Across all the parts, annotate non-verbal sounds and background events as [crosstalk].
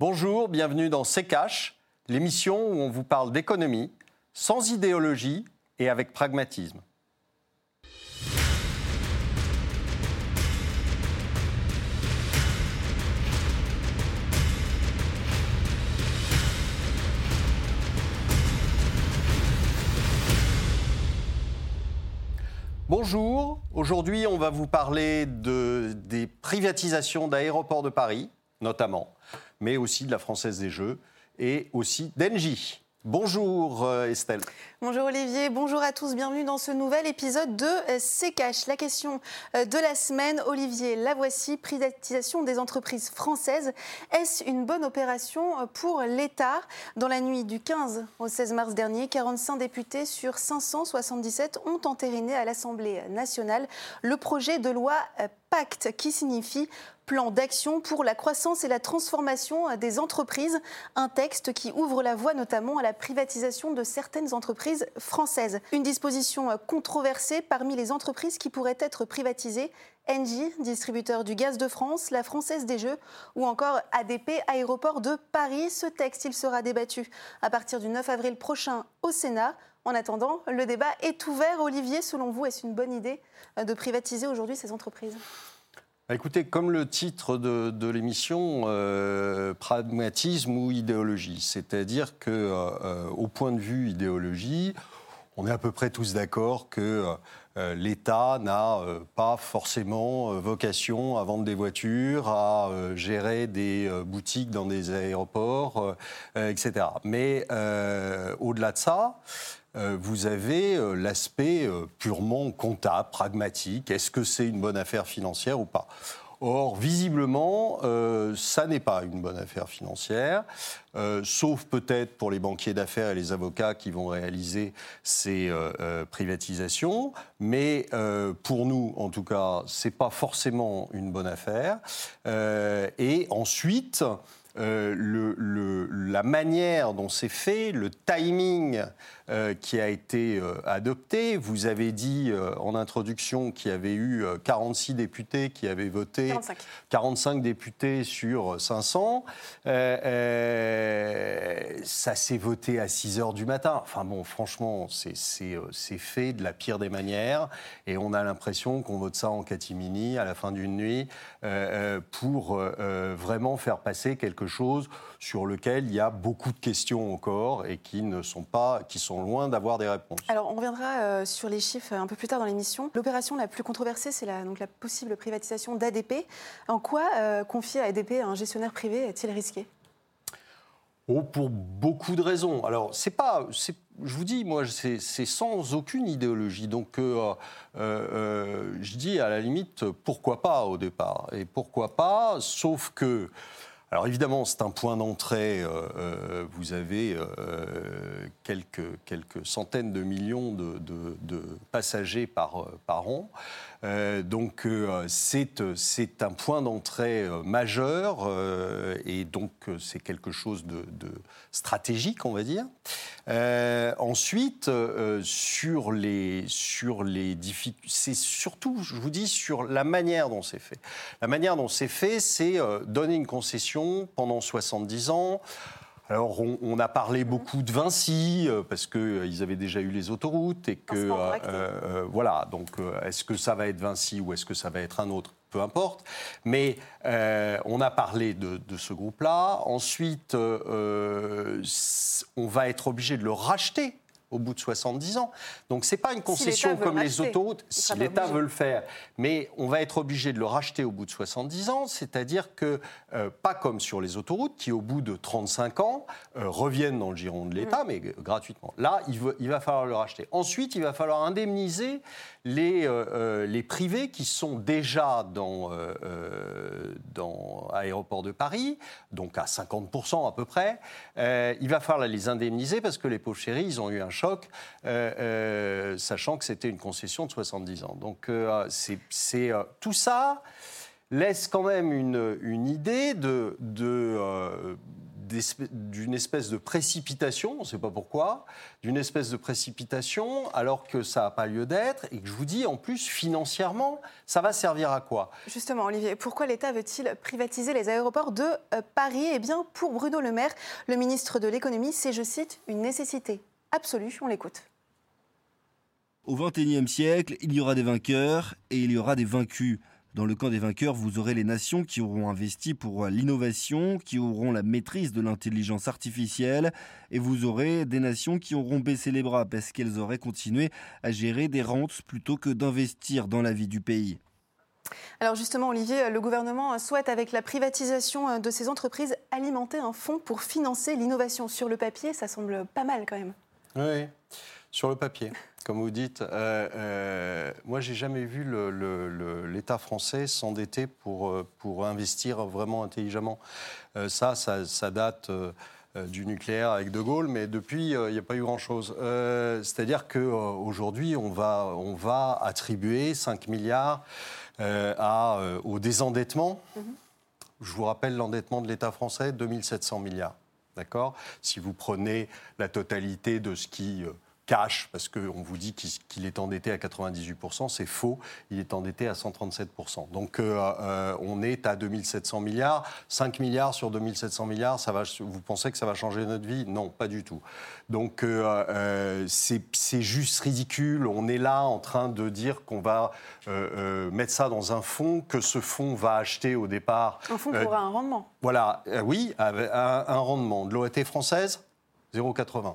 Bonjour, bienvenue dans C'est Cash, l'émission où on vous parle d'économie, sans idéologie et avec pragmatisme. Bonjour, aujourd'hui on va vous parler de, des privatisations d'aéroports de Paris, notamment, mais aussi de la Française des Jeux et aussi d'Engie. Bonjour euh, Estelle. Bonjour Olivier, bonjour à tous, bienvenue dans ce nouvel épisode de euh, C'est. La question euh, de la semaine, Olivier, la voici, privatisation des entreprises françaises. Est-ce une bonne opération pour l'État? Dans la nuit du 15 au 16 mars dernier, 45 députés sur 577 ont entériné à l'Assemblée nationale le projet de loi Pacte, qui signifie plan d'action pour la croissance et la transformation des entreprises, un texte qui ouvre la voie notamment à la privatisation de certaines entreprises françaises. Une disposition controversée parmi les entreprises qui pourraient être privatisées. Engie, distributeur du gaz de France, la Française des Jeux ou encore ADP, aéroport de Paris. Ce texte, il sera débattu à partir du 9 avril prochain au Sénat. En attendant, le débat est ouvert. Olivier, selon vous, est-ce une bonne idée de privatiser aujourd'hui ces entreprises? Écoutez, comme le titre de, l'émission, euh, pragmatisme ou idéologie, c'est-à-dire que, euh, au point de vue idéologie, on est à peu près tous d'accord que euh, l'État n'a pas forcément vocation à vendre des voitures, à gérer des boutiques dans des aéroports, etc. Mais au-delà de ça, euh, vous avez euh, l'aspect euh, purement comptable, pragmatique. Est-ce que c'est une bonne affaire financière ou pas? Or, visiblement, ça n'est pas une bonne affaire financière, sauf peut-être pour les banquiers d'affaires et les avocats qui vont réaliser ces privatisations. Mais pour nous, en tout cas, c'est pas forcément une bonne affaire. et ensuite, euh, le, la manière dont c'est fait, le timing euh, qui a été euh, adopté. Vous avez dit en introduction qu'il y avait eu 46 députés qui avaient voté, 45, 45 députés sur 500. ça s'est voté à 6 heures du matin. Enfin bon, franchement, c'est fait de la pire des manières et on a l'impression qu'on vote ça en catimini à la fin d'une nuit pour vraiment faire passer quelque chose sur lequel il y a beaucoup de questions encore et qui ne sont pas, qui sont loin d'avoir des réponses. Alors on reviendra euh, sur les chiffres un peu plus tard dans l'émission. L'opération la plus controversée, c'est la, donc la possible privatisation d'ADP. En quoi euh, confier à ADP un gestionnaire privé est-il risqué? Oh, pour beaucoup de raisons. Alors, c'est pas, je vous dis, moi, c'est sans aucune idéologie. Donc, euh, je dis à la limite, pourquoi pas au départ? Et pourquoi pas, sauf que alors évidemment, c'est un point d'entrée. Euh, euh, vous avez euh, quelques, quelques centaines de millions de, de passagers par, par an. Euh, donc euh, c'est un point d'entrée euh, majeur et donc c'est quelque chose de, stratégique, on va dire. ensuite, sur les, sur les difficultés, c'est surtout, je vous dis, sur la manière dont c'est fait. La manière dont c'est fait, c'est donner une concession pendant 70 ans. Alors, on, a parlé beaucoup de Vinci, euh, parce qu'ils euh, avaient déjà eu les autoroutes, et que. Euh, voilà, donc, est-ce que ça va être Vinci ou est-ce que ça va être un autre? Peu importe. Mais on a parlé de, ce groupe-là. Ensuite, on va être obligé de le racheter au bout de 70 ans. Donc ce n'est pas une concession comme les autoroutes, si l'État veut le faire. Mais on va être obligé de le racheter au bout de 70 ans, c'est-à-dire que, euh, pas comme sur les autoroutes, qui au bout de 35 ans euh, reviennent dans le giron de l'État, mm. mais gratuitement. Là, il, il, va falloir le racheter. Ensuite, il va falloir indemniser les, euh, les privés qui sont déjà dans, dans Aéroport de Paris, donc à 50% à peu près. il va falloir les indemniser parce que les pauvres chéris, ils ont eu un euh, euh, sachant que c'était une concession de 70 ans. Donc euh, c'est tout ça laisse quand même une, idée d'une espèce de précipitation, on ne sait pas pourquoi, d'une espèce de précipitation alors que ça n'a pas lieu d'être et que je vous dis en plus financièrement, ça va servir à quoi? Justement, Olivier, pourquoi l'État veut-il privatiser les aéroports de Paris? Eh bien, pour Bruno Le Maire, le ministre de l'économie, c'est, je cite, une nécessité absolue. On l'écoute. Au XXIe siècle, il y aura des vainqueurs et il y aura des vaincus. Dans le camp des vainqueurs, vous aurez les nations qui auront investi pour l'innovation, qui auront la maîtrise de l'intelligence artificielle, et vous aurez des nations qui auront baissé les bras parce qu'elles auraient continué à gérer des rentes plutôt que d'investir dans la vie du pays. Alors justement, Olivier, le gouvernement souhaite, avec la privatisation de ces entreprises, alimenter un fonds pour financer l'innovation. Sur le papier, ça semble pas mal quand même. Oui, sur le papier comme vous dites. Euh, euh, moi, j'ai jamais vu l'État français s'endetter pour, euh, pour investir vraiment intelligemment. Euh, ça, ça, date du nucléaire avec De Gaulle, mais depuis, il n'y a pas eu grand-chose. C'est-à-dire qu'aujourd'hui, on va, on va attribuer 5 milliards à, au désendettement. Mm-hmm. Je vous rappelle l'endettement de l'État français, 2700 milliards. D'accord Si vous prenez la totalité de ce qui cash, parce qu'on vous dit qu'il est endetté à 98%, c'est faux, il est endetté à 137%. Donc euh, euh, on est à 2700 milliards, 5 milliards sur 2700 milliards, ça va, vous pensez que ça va changer notre vie? Non, pas du tout. Donc euh, c'est juste ridicule, on est là en train de dire qu'on va mettre ça dans un fonds, que ce fonds va acheter au départ... Un fonds qui aura un rendement Voilà, oui, un, un rendement. De l'OAT française, 0,80.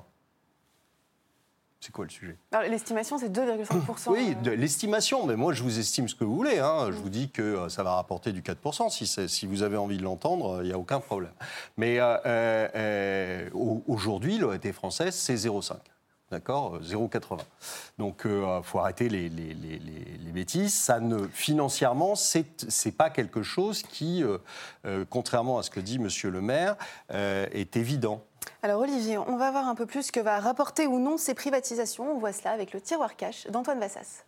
C'est quoi le sujet? L'estimation, c'est 2,5%. Oui, l'estimation, mais moi je vous estime ce que vous voulez. Hein. Je vous dis que euh, ça va rapporter du 4%. Si, si vous avez envie de l'entendre, il n'y a aucun problème. Mais euh, euh, aujourd'hui, l'OAT française, c'est 0,5. D'accord? 0,80. Donc, il faut arrêter les, les, les, les, bêtises. Ça ne, financièrement, ce n'est pas quelque chose qui, contrairement à ce que dit M. le maire, est évident. Alors Olivier, on va voir un peu plus ce que va rapporter ou non ces privatisations. On voit cela avec le tiroir cash d'Antoine Vassas.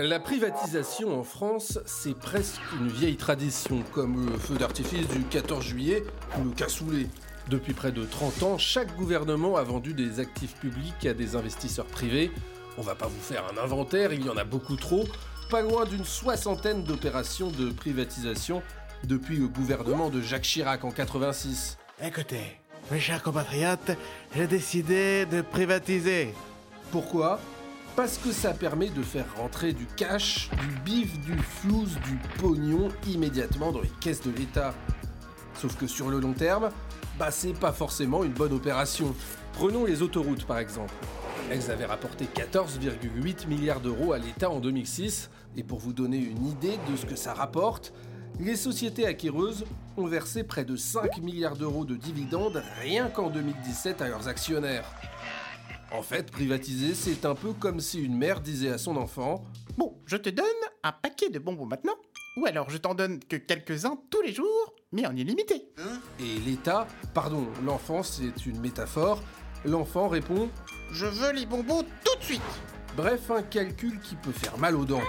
La privatisation en France, c'est presque une vieille tradition, comme le feu d'artifice du 14 juillet ou le cassoulet. Depuis près de 30 ans, chaque gouvernement a vendu des actifs publics à des investisseurs privés. On va pas vous faire un inventaire, il y en a beaucoup trop. Pas loin d'une soixantaine d'opérations de privatisation depuis le gouvernement de Jacques Chirac en 86. Écoutez, mes chers compatriotes, j'ai décidé de privatiser. Pourquoi? Parce que ça permet de faire rentrer du cash, du bif, du flouze, du pognon immédiatement dans les caisses de l'État. Sauf que sur le long terme, bah c'est pas forcément une bonne opération. Prenons les autoroutes par exemple. Elles avaient rapporté 14,8 milliards d'euros à l'État en 2006, et pour vous donner une idée de ce que ça rapporte, les sociétés acquéreuses ont versé près de 5 milliards d'euros de dividendes rien qu'en 2017 à leurs actionnaires. En fait, privatiser, c'est un peu comme si une mère disait à son enfant Bon, je te donne un paquet de bonbons maintenant, ou alors je t'en donne que quelques-uns tous les jours, mais en illimité. Et l'État, pardon, l'enfant c'est une métaphore, l'enfant répond Je veux les bonbons tout de suite Bref, un calcul qui peut faire mal aux dents.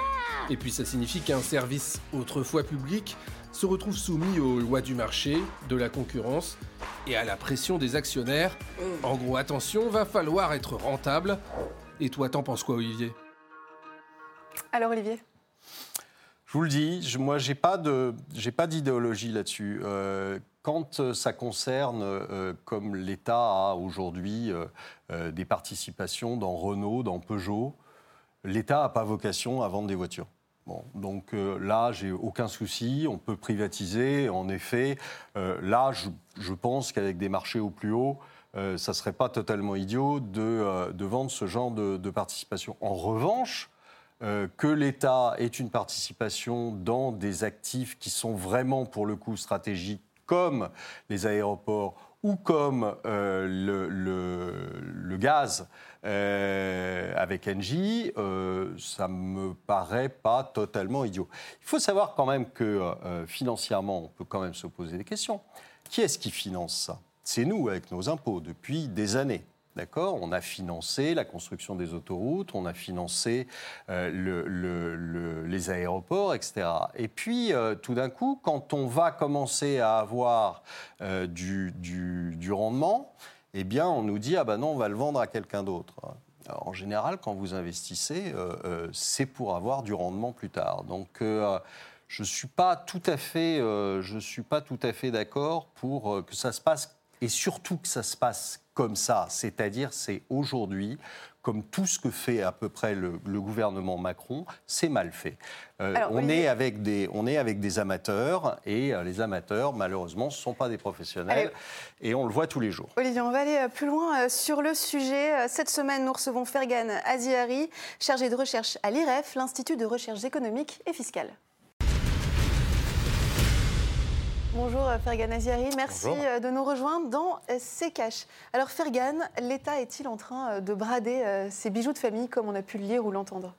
Et puis ça signifie qu'un service autrefois public se retrouve soumis aux lois du marché, de la concurrence et à la pression des actionnaires. En gros, attention, va falloir être rentable. Et toi, t'en penses quoi, Olivier? Alors, Olivier? Je vous le dis, moi, j'ai pas de, j'ai pas d'idéologie là-dessus. Euh, quand ça concerne, euh, comme l'État a aujourd'hui euh, des participations dans Renault, dans Peugeot, l'État n'a pas vocation à vendre des voitures. Bon, donc euh, là, j'ai aucun souci, on peut privatiser. En effet, euh, là, je, pense qu'avec des marchés au plus haut, euh, ça ne serait pas totalement idiot de, vendre ce genre de participation. En revanche, que l'État ait une participation dans des actifs qui sont vraiment, pour le coup, stratégiques, comme les aéroports ou comme le, le, gaz, euh, avec Engie, euh, ça me paraît pas totalement idiot. Il faut savoir quand même que euh, financièrement, on peut quand même se poser des questions. Qui est-ce qui finance ça? C'est nous avec nos impôts depuis des années. D'accord On a financé la construction des autoroutes, on a financé euh, le- le- le- les aéroports, etc. Et puis, euh, tout d'un coup, quand on va commencer à avoir euh, du, rendement, eh bien, on nous dit, ah ben non, on va le vendre à quelqu'un d'autre. En général, quand vous investissez, c'est pour avoir du rendement plus tard. Donc, je ne suis pas tout à fait, suis pas tout à fait d'accord pour que ça se passe, et surtout que ça se passe comme ça. C'est-à-dire, c'est aujourd'hui, comme tout ce que fait à peu près le, le gouvernement Macron, c'est mal fait. Euh, Alors, on, est avec des, on est avec des amateurs, et euh, les amateurs, malheureusement, ce ne sont pas des professionnels, et on le voit tous les jours. Olivier, on va aller euh, plus loin sur le sujet. Cette semaine, nous recevons Fergan Aziari, chargé de recherche à l'IREF, l'Institut de recherche économique et fiscale. Bonjour euh, Fergan Aziari, merci Bonjour. euh, de nous rejoindre dans euh, C'est Cash. Alors Fergan, l'État est-il en train de brader ses bijoux de famille comme on a pu le lire ou l'entendre?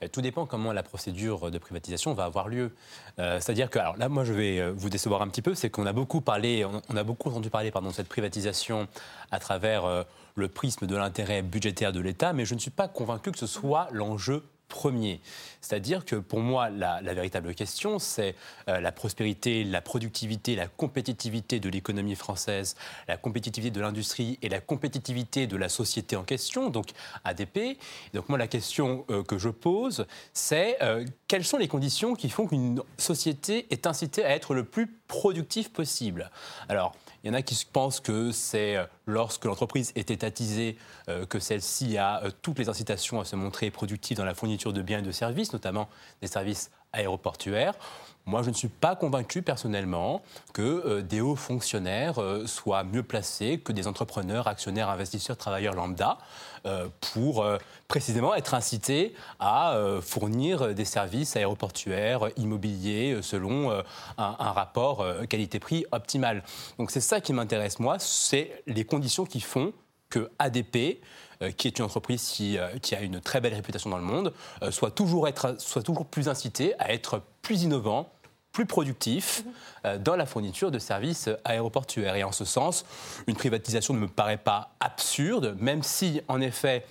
Ben, Tout dépend comment la procédure de privatisation va avoir lieu. Euh, C'est-à-dire que, alors là, moi, je vais vous décevoir un petit peu, c'est qu'on a beaucoup parlé, on, on a beaucoup entendu parler, pardon, de cette privatisation à travers euh, le prisme de l'intérêt budgétaire de l'État, mais je ne suis pas convaincu que ce soit l'enjeu premier. C'est-à-dire que pour moi, la, véritable question, c'est euh, la prospérité, la productivité, la compétitivité de l'économie française, la compétitivité de l'industrie et la compétitivité de la société en question, donc ADP. Donc moi, la question euh, que je pose, c'est euh, quelles sont les conditions qui font qu'une société est incitée à être le plus productif possible? Alors, il y en a qui pensent que c'est euh, lorsque l'entreprise est étatisée euh, que celle-ci a euh, toutes les incitations à se montrer productive dans la fourniture de biens et de services, notamment des services aéroportuaires. Moi, je ne suis pas convaincu personnellement que euh, des hauts fonctionnaires euh, soient mieux placés que des entrepreneurs, actionnaires, investisseurs, travailleurs lambda euh, pour précisément être incités à fournir des services aéroportuaires, immobiliers, selon un, un rapport qualité-prix optimal. Donc c'est ça qui m'intéresse moi, c'est les conditions qui font que ADP, qui est une entreprise qui, euh, qui a une très belle réputation dans le monde, euh, soit, toujours être, soit toujours plus incité à être plus innovant, plus productif euh, dans la fourniture de services aéroportuaires. Et en ce sens, une privatisation ne me paraît pas absurde, même si, en effet,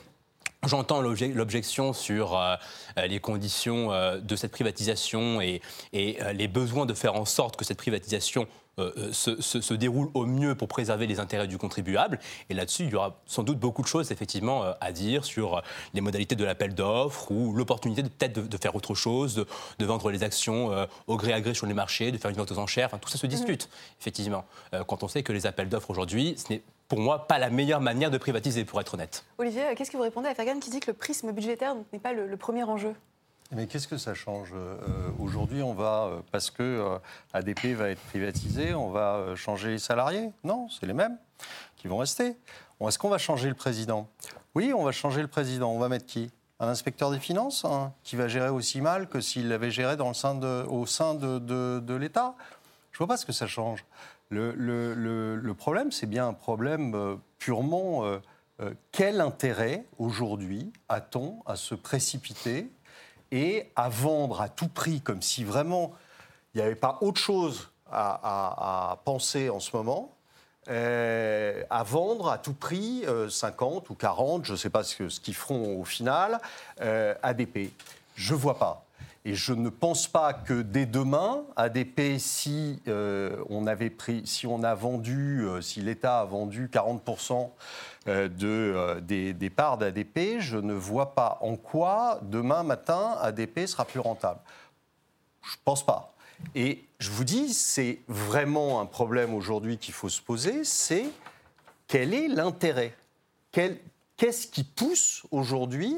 J'entends l'obje- l'objection sur euh, euh, les conditions euh, de cette privatisation et, et, euh, les besoins de faire en sorte que cette privatisation euh, euh, se, se- se déroule au mieux pour préserver les intérêts du contribuable. Et là-dessus, il y aura sans doute beaucoup de choses effectivement euh, à dire sur les modalités de l'appel d'offres ou l'opportunité de- peut-être de, de faire autre chose, de, de vendre les actions euh, au gré à gré sur les marchés, de faire une vente aux enchères. Enfin, tout ça se discute effectivement. Euh, quand on sait que les appels d'offres aujourd'hui, ce n'est pour moi pas la meilleure manière de privatiser, pour être honnête. Olivier, qu'est-ce que vous répondez à Fergan qui dit que le prisme budgétaire n'est pas le, le premier enjeu? Mais qu'est-ce que ça change Euh, Aujourd'hui, on va, euh, parce que euh, ADP va être privatisé, on va changer les salariés? Non, c'est les mêmes qui vont rester. Est-ce qu'on va changer le président? Oui, on va changer le président. On va mettre qui? Un inspecteur des finances hein, qui va gérer aussi mal que s'il l'avait géré au sein de, l'État? Je vois pas ce que ça change. Le, problème, c'est bien un problème purement... quel intérêt aujourd'hui a-t-on à se précipiter et à vendre à tout prix, comme si vraiment il n'y avait pas autre chose à, penser en ce moment, euh, à vendre à tout prix euh, 50 ou 40, je ne sais pas ce qu'ils feront au final, euh, ADP. Je ne vois pas. Et je ne pense pas que dès demain, ADP, si, euh, on, avait pris, si on a vendu, euh, si l'État a vendu 40% euh, de, euh, des, parts d'ADP, je ne vois pas en quoi demain matin ADP sera plus rentable. Je ne pense pas. Et je vous dis, c'est vraiment un problème aujourd'hui qu'il faut se poser, c'est quel est l'intérêt? Qu'est-ce qui pousse aujourd'hui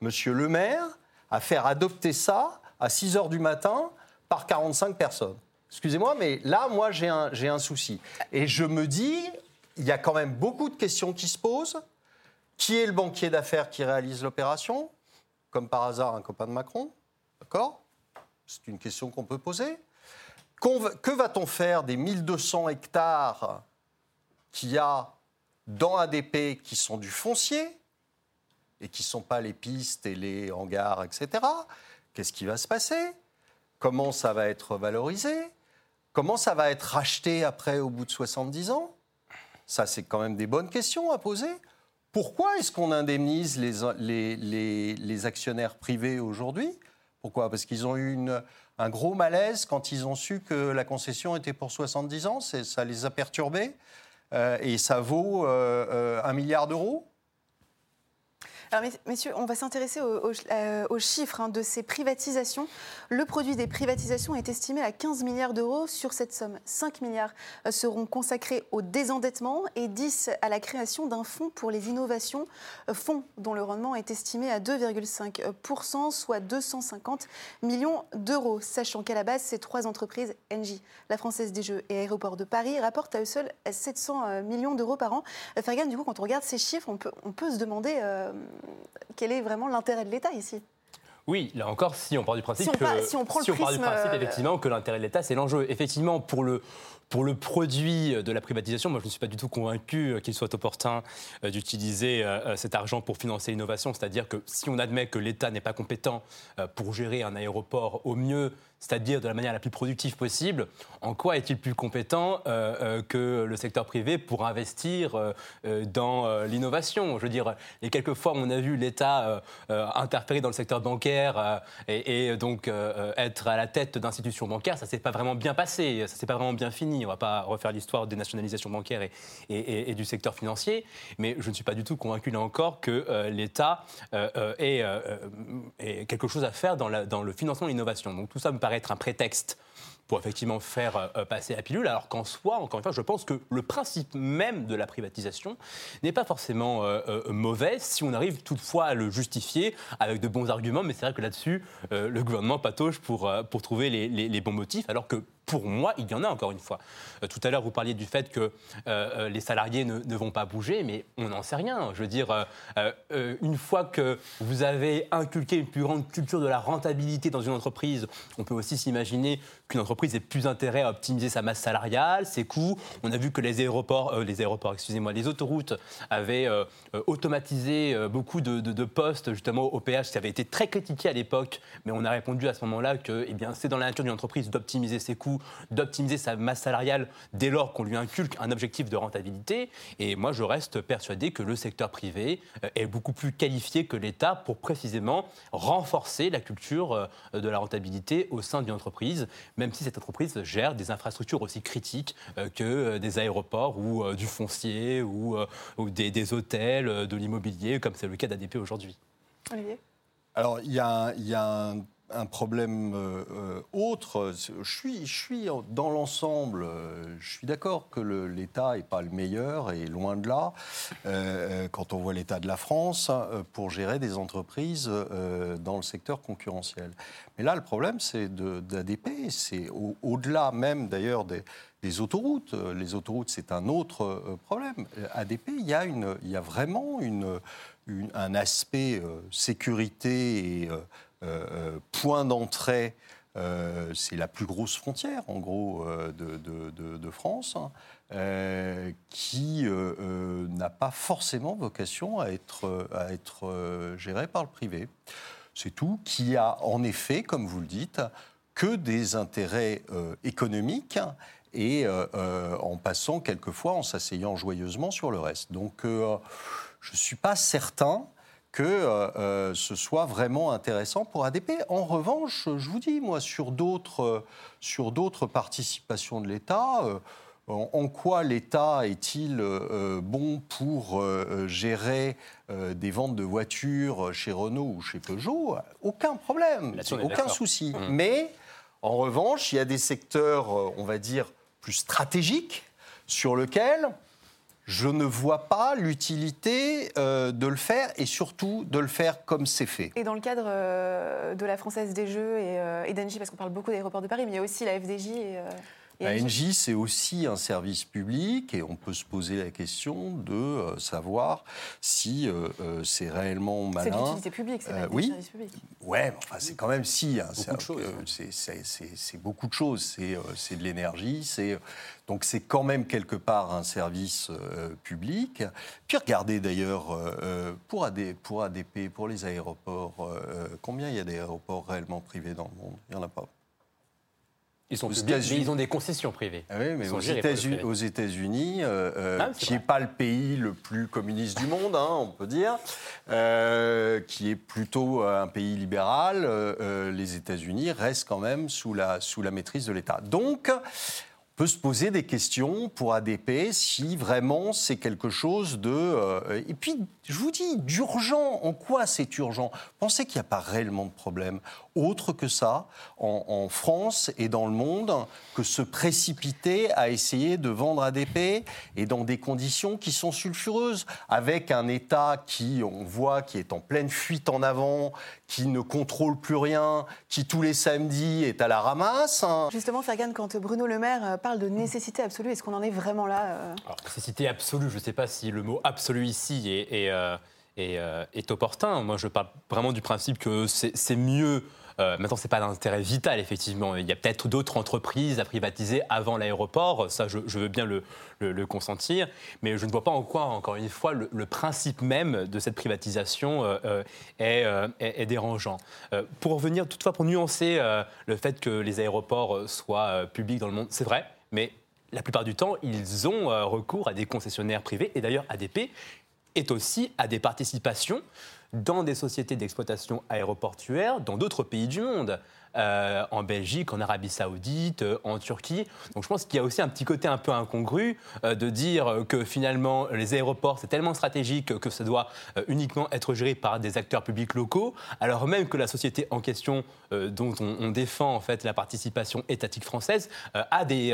Monsieur le maire à faire adopter ça à 6 heures du matin par 45 personnes Excusez-moi, mais là, moi, j'ai un souci. Et je me dis, il y a quand même beaucoup de questions qui se posent. Qui est le banquier d'affaires qui réalise l'opération? Comme par hasard, un copain de Macron. D'accord? C'est une question qu'on peut poser. Que va-t-on faire des 1200 hectares qu'il y a dans ADP qui sont du foncier et qui ne sont pas les pistes et les hangars, etc. Qu'est-ce qui va se passer? Comment ça va être valorisé? Comment ça va être racheté après au bout de 70 ans? Ça, c'est quand même des bonnes questions à poser. Pourquoi est-ce qu'on indemnise les, les, les, actionnaires privés aujourd'hui? Pourquoi? Parce qu'ils ont eu une, un gros malaise quand ils ont su que la concession était pour 70 ans. Ça les a perturbés. Euh, et ça vaut euh, euh, un milliard d'euros Alors, mess- messieurs, on va s'intéresser euh, aux chiffres hein, de ces privatisations. Le produit des privatisations est estimé à 15 milliards d'euros. Sur cette somme, 5 milliards euh, seront consacrés au désendettement et 10 à la création d'un fonds pour les innovations, euh, fonds dont le rendement est estimé à 2,5%, soit 250 millions d'euros. Sachant qu'à la base, ces trois entreprises, Engie, la Française des Jeux et Aéroports de Paris, rapportent à eux seuls 700 euh, millions d'euros par an. Fergan, du coup, quand on regarde ces chiffres, on peut, se demander quel est vraiment l'intérêt de l'État ici? Oui, là encore, si on part du principe Si on que si on prend le part du prisme, principe euh, effectivement que l'intérêt de l'État c'est l'enjeu. Effectivement, pour le pour le produit de la privatisation, moi je ne suis pas du tout convaincu euh, qu'il soit opportun euh, d'utiliser euh, cet argent pour financer l'innovation. C'est-à-dire que si on admet que l'État n'est pas compétent pour gérer un aéroport au mieux, c'est-à-dire de la manière la plus productive possible, en quoi est-il plus compétent euh, euh, que le secteur privé pour investir euh, dans l'innovation? Je veux dire, les quelques fois où on a vu l'État euh, interférer dans le secteur bancaire et, donc être à la tête d'institutions bancaires, ça s'est pas vraiment bien passé, ça s'est pas vraiment bien fini. On va pas refaire l'histoire des nationalisations bancaires et, du secteur financier, mais je ne suis pas du tout convaincu là encore que l'État ait, quelque chose à faire dans, dans le financement de l'innovation. Donc tout ça me paraît être un prétexte pour effectivement faire euh, passer la pilule, alors qu'en soi, encore une fois, je pense que le principe même de la privatisation n'est pas forcément euh, euh, mauvais si on arrive toutefois à le justifier avec de bons arguments, mais c'est vrai que là-dessus, le gouvernement patauge pour, pour trouver les- les bons motifs, alors que pour moi, il y en a encore une fois. Euh, tout à l'heure, vous parliez du fait que euh, euh, les salariés ne, vont pas bouger, mais on n'en sait rien. Je veux dire, une fois que vous avez inculqué une plus grande culture de la rentabilité dans une entreprise, on peut aussi s'imaginer qu'une entreprise ait plus intérêt à optimiser sa masse salariale, ses coûts. On a vu que les aéroports, les aéroports, excusez-moi, les autoroutes avaient automatisé beaucoup de, postes justement au péage, qui avait été très critiqué à l'époque, mais on a répondu à ce moment-là que eh c'est dans la nature d'une entreprise d'optimiser ses coûts, d'optimiser sa masse salariale dès lors qu'on lui inculque un objectif de rentabilité. Et moi, je reste persuadé que le secteur privé euh, est beaucoup plus qualifié que l'État pour précisément renforcer la culture euh, de la rentabilité au sein d'une entreprise, même si cette entreprise gère des infrastructures aussi critiques euh, que des aéroports ou du foncier ou, ou des, des hôtels, de l'immobilier, comme c'est le cas d'ADP aujourd'hui. Olivier? Alors, il y a, il y a un, un problème euh, euh, autre. Je suis, dans l'ensemble, euh, je suis d'accord que l'État n'est pas le meilleur, et loin de là, quand on voit l'État de la France, euh, pour gérer des entreprises dans le secteur concurrentiel. Mais là, le problème, c'est d'ADP, c'est au- au-delà même d'ailleurs des, autoroutes. Les autoroutes, c'est un autre problème. ADP, il y a, vraiment un aspect sécurité et point d'entrée. euh, c'est la plus grosse frontière, en gros, euh, de, France, hein, euh, qui euh, euh, n'a pas forcément vocation à être, euh, euh, gérée par le privé. C'est tout, qui a en effet, comme vous le dites, que des intérêts euh, économiques et euh, euh, en passant quelquefois, en s'asseyant joyeusement sur le reste. Donc euh, je ne suis pas certain que euh, euh, ce soit vraiment intéressant pour ADP. En revanche, je vous dis, moi, sur d'autres, euh, sur d'autres participations de l'État, euh, en, en quoi l'État est-il bon pour gérer des ventes de voitures chez Renault ou chez Peugeot? Aucun problème, aucun souci. Mmh. Mais en revanche, il y a des secteurs, on va dire, plus stratégiques sur lesquels je ne vois pas l'utilité euh, de le faire et surtout de le faire comme c'est fait. Et dans le cadre euh, de la Française des Jeux et, euh, parce qu'on parle beaucoup d'aéroports de Paris, mais il y a aussi la FDJ La. NJ, c'est aussi un service public et on peut se poser la question de euh, savoir si euh, euh, c'est réellement C'est malin. l'utilité publique, c'est Euh, oui. service public. Ouais, mais enfin, c'est quand même si. hein, c'est- de choses, euh, hein. c'est- c'est- C'est c'est beaucoup de choses. C'est euh, c'est de l'énergie. C'est donc c'est quand même quelque part un service euh, public. Puis regardez d'ailleurs euh, pour, AD, pour ADP, pour les aéroports, euh, combien il y a d'aéroports réellement privés dans le monde? Il y en a pas. Ils sont Aux publics, mais États-Unis. ils ont des concessions privées. Ah oui, mais aux États-Unis, privé. aux États-Unis, euh, euh, Ah, qui n'est pas le pays le plus communiste du monde, hein, on peut dire, euh, qui est plutôt un pays libéral, euh, les États-Unis restent quand même sous la, sous la maîtrise de l'État. Donc, on peut se poser des questions pour ADP si vraiment c'est quelque chose de... et puis, je vous dis, d'urgent. En quoi c'est urgent? Pensez qu'il n'y a pas réellement de problème autre que ça en, en France et dans le monde que se précipiter à essayer de vendre ADP et dans des conditions qui sont sulfureuses, avec un État qui, on voit, qui est en pleine fuite en avant, qui ne contrôle plus rien, qui tous les samedis est à la ramasse. hein. Justement, Fergan, quand Bruno Le Maire euh, parle de nécessité absolue, est-ce qu'on en est vraiment là euh? Alors, nécessité absolue, je ne sais pas si le mot absolu ici est, est, euh, est, euh, est opportun. Moi, je parle vraiment du principe que c'est mieux. euh, maintenant, ce n'est pas d'intérêt vital, effectivement. Il y a peut-être d'autres entreprises à privatiser avant l'aéroport. Ça, je, veux bien le, consentir. Mais je ne vois pas en quoi, encore une fois, le, principe même de cette privatisation euh, euh, est, euh, dérangeant. Euh, pour revenir, toutefois, pour nuancer euh, le fait que les aéroports euh, soient euh, publics dans le monde, c'est vrai, mais la plupart du temps, ils ont euh, recours à des concessionnaires privés. Et d'ailleurs, ADP est aussi à des participations dans des sociétés d'exploitation aéroportuaire dans d'autres pays du monde. Euh, en Belgique, en Arabie Saoudite, euh, en Turquie. Donc je pense qu'il y a aussi un petit côté un peu incongru euh, de dire que finalement les aéroports c'est tellement stratégique que ça doit uniquement être géré par des acteurs publics locaux, alors même que la société en question dont on, défend en fait la participation étatique française a des,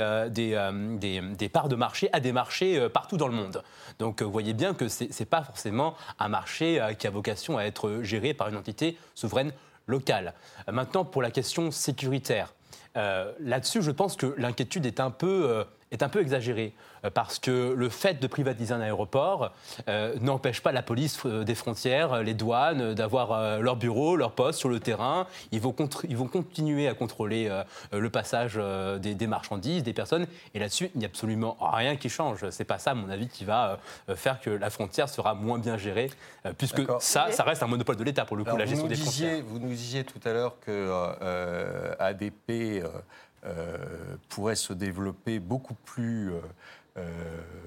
parts de marché, a des marchés partout dans le monde. Donc vous voyez bien que c'est n'est pas forcément un marché qui a vocation à être géré par une entité souveraine locale. Euh, Maintenant, pour la question sécuritaire, euh, là-dessus, je pense que l'inquiétude est euh, est un peu exagérée. Euh, Parce que le fait de privatiser un aéroport euh, n'empêche pas la police euh, des frontières, les douanes, d'avoir euh, leur bureau, leur poste sur le terrain. Ils vont, ils vont continuer à contrôler euh, le passage euh, des, des marchandises, des personnes. Et là-dessus, il n'y a absolument rien qui change. C'est pas ça, à mon avis, qui va euh, faire que la frontière sera moins bien gérée, euh, puisque ça, ça reste un monopole de l'État, pour le coup, Alors, la gestion des frontières. disiez, vous nous disiez tout à l'heure que ADP euh, euh, pourrait se développer beaucoup plus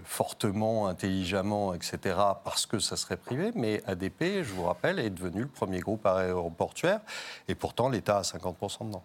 fortement, intelligemment, etc., parce que ça serait privé. Mais ADP, je vous rappelle, est devenu le premier groupe aéroportuaire, et pourtant l'État a 50% dedans.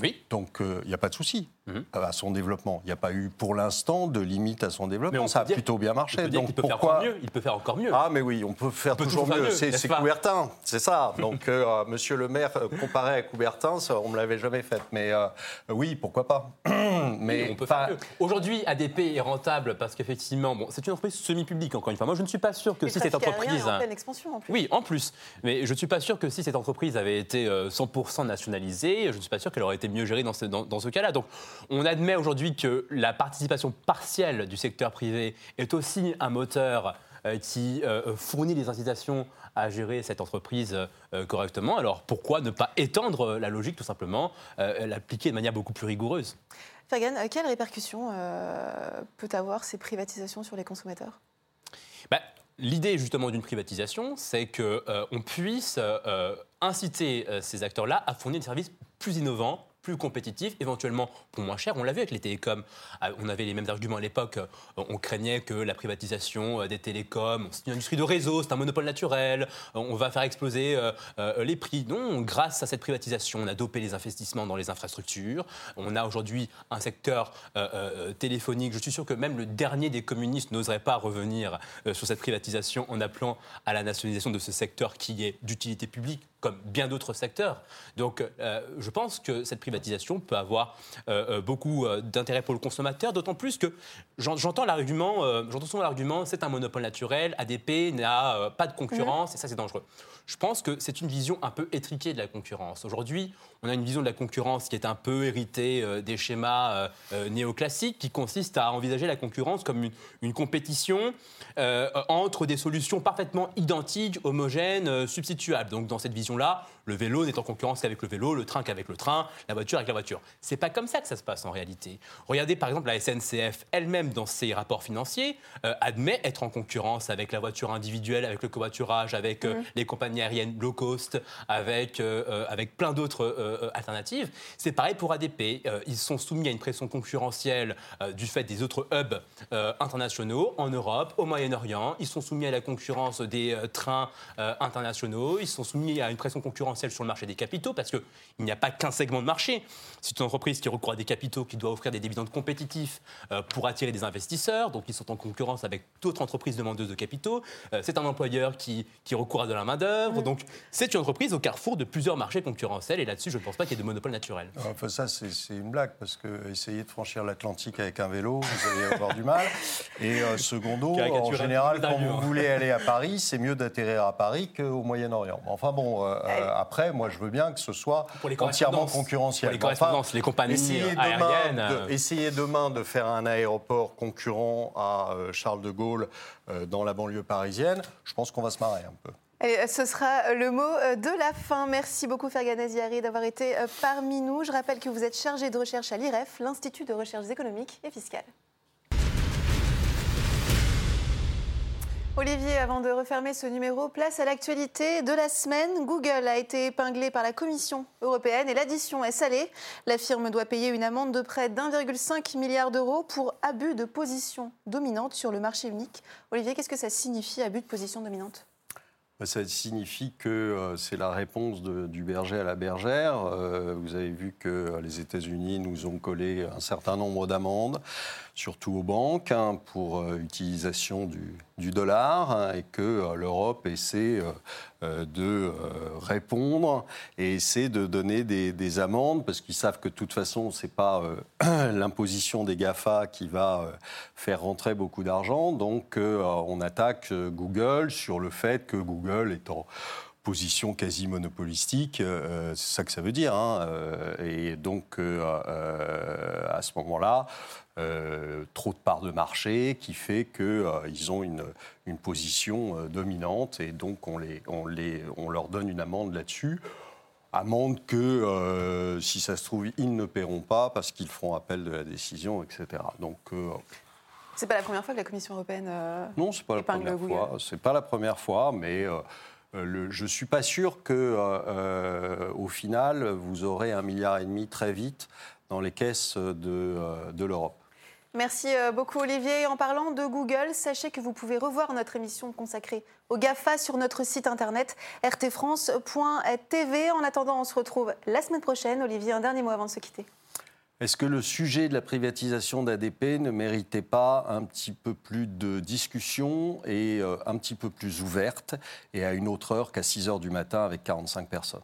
Oui, Donc il n'y a pas de souci Mhm. euh, à son développement. Il n'y a pas eu pour l'instant de limite à son Mais développement. on Ça a dire- plutôt bien marché. Donc qu'il peut faire pourquoi mieux. Il peut faire encore mieux. ah, mais oui, on peut faire peut toujours toujours faire mieux. mieux, C'est Coubertin, c'est ça. [laughs] Donc, euh, monsieur le maire, euh, comparé à Coubertin, ça, on ne me l'avait jamais fait. Mais euh, oui, pourquoi pas. [clears throat] mais Oui, on peut faire mieux. Aujourd'hui, ADP est rentable parce qu'effectivement, bon, c'est une entreprise semi-publique, encore une fois. Moi, je ne suis pas sûr que Les si cette entreprise. en pleine expansion en plus. Oui, en plus. Mais je ne suis pas sûr que si cette entreprise avait été euh, 100% nationalisée, je ne suis pas sûr qu'elle aurait été mieux gérée dans ce, dans- dans ce cas-là. Donc, on admet aujourd'hui que la participation partielle du secteur privé est aussi un moteur euh, qui euh, fournit les incitations à gérer cette entreprise euh, correctement. Alors, pourquoi ne pas étendre la logique, tout simplement, l'appliquer de manière beaucoup plus rigoureuse? Fergan, quelles répercussions euh, peut avoir ces privatisations sur les consommateurs? Bah, L'idée justement d'une privatisation, c'est qu'on puisse euh, inciter ces acteurs-là à fournir des services plus innovants, plus compétitifs, éventuellement pour moins cher. On l'a vu avec les télécoms. Ah, On avait les mêmes arguments à l'époque. Euh, On craignait que la privatisation euh, des télécoms, c'est une industrie de réseau, c'est un monopole naturel, euh, on va faire exploser les prix. Non, grâce à cette privatisation, on a dopé les investissements dans les infrastructures. On a aujourd'hui un secteur téléphonique. Je suis sûr que même le dernier des communistes n'oserait pas revenir sur cette privatisation en appelant à la nationalisation de ce secteur qui est d'utilité publique comme bien d'autres secteurs. Donc euh, je pense que cette privatisation peut avoir euh, euh, beaucoup d'intérêt pour le consommateur, d'autant plus que j'en- j'entends l'argument, euh, j'entends souvent l'argument, c'est un monopole naturel, ADP n'a pas de concurrence et ça c'est dangereux. Je pense que c'est une vision un peu étriquée de la concurrence. Aujourd'hui, on a une vision de la concurrence qui est un peu héritée euh, des schémas euh, euh, néoclassiques, qui consiste à envisager la concurrence comme une, compétition entre des solutions parfaitement identiques, homogènes, substituables. Donc dans cette vision conditions-là, le vélo n'est en concurrence qu'avec le vélo, le train qu'avec le train, la voiture avec la voiture. C'est pas comme ça que ça se passe en réalité. Regardez par exemple la SNCF elle-même dans ses rapports financiers euh, admet être en concurrence avec la voiture individuelle, avec le covoiturage, avec euh, les compagnies aériennes low cost, avec, euh, avec plein d'autres alternatives. C'est pareil pour ADP. Ils sont soumis à une pression concurrentielle du fait des autres hubs internationaux en Europe, au Moyen-Orient. Ils sont soumis à la concurrence des trains internationaux. Ils sont soumis à une pression concurrentielle sur le marché des capitaux parce qu'il n'y a pas qu'un segment de marché. C'est une entreprise qui recourt à des capitaux, qui doit offrir des dividendes compétitifs euh, pour attirer des investisseurs. Donc ils sont en concurrence avec d'autres entreprises demandeuses de capitaux. Euh, c'est un employeur qui, qui recourt à de la main-d'œuvre. Donc c'est une entreprise au carrefour de plusieurs marchés concurrentiels. Et là-dessus, je ne pense pas qu'il y ait de monopole naturel. Enfin, ça, c'est une blague, parce que essayer de franchir l'Atlantique avec un vélo, vous allez avoir du mal. [laughs] Et euh, secondo, en général, quand vous hein. voulez aller à [laughs] Paris, c'est mieux d'atterrir à Paris qu'au Moyen-Orient. Enfin bon, euh, euh, après, moi, je veux bien que ce soit Pour les entièrement concurrentiel. Pour les enfin, correspondances, les compagnies essayez demain, de, euh, essayez demain de faire un aéroport concurrent à euh, Charles de Gaulle euh, dans la banlieue parisienne, je pense qu'on va se marrer un peu. Et ce sera le mot euh, de la fin. Merci beaucoup Ferganez Yari d'avoir été euh, parmi nous. Je rappelle que vous êtes chargé de recherche à l'IREF, l'Institut de recherche économiques et fiscales. Olivier, avant de refermer ce numéro, place à l'actualité de la semaine. Google a été épinglé par la Commission européenne et l'addition est salée. La firme doit payer une amende de près d'1,5 milliard d'euros pour abus de position dominante sur le marché unique. Olivier, qu'est-ce que ça signifie, abus de position dominante? Ben, Ça signifie que euh, c'est la réponse du berger à la bergère. Euh, vous avez vu que les États-Unis nous ont collé un certain nombre d'amendes, surtout aux banques, hein, pour euh, utilisation du, dollar, hein, et que euh, l'Europe essaie euh, de répondre et essaie de donner des, des amendes, parce qu'ils savent que de toute façon, ce n'est pas [clears throat] l'imposition des GAFA qui va faire rentrer beaucoup d'argent. Donc, on attaque Google sur le fait que Google est en position quasi monopolistique, c'est ça que ça veut dire. hein, et donc, à ce moment-là, euh, trop de parts de marché qui fait qu'ils ont une, une position euh, dominante et donc on, les, on, les, on leur donne une amende là-dessus. Amende que, euh, si ça se trouve, ils ne paieront pas parce qu'ils feront appel de la décision, etc. Donc, euh, C'est pas la première fois que la Commission européenne. euh, non, c'est pas la première Google. fois. C'est pas la première fois, mais euh, euh, le- je suis pas sûr que, euh, euh, au final, vous aurez un milliard et demi très vite dans les caisses de, euh, de l'Europe. Merci euh, beaucoup Olivier. En parlant de Google, sachez que vous pouvez revoir notre émission consacrée au GAFA sur notre site internet rtfrance.tv. En attendant, on se retrouve la semaine prochaine. Olivier, un dernier mot avant de se quitter. Est-ce que le sujet de la privatisation d'ADP ne méritait pas un petit peu plus de discussion et euh, un petit peu plus ouverte et à une autre heure qu'à 6 heures du matin avec 45 personnes?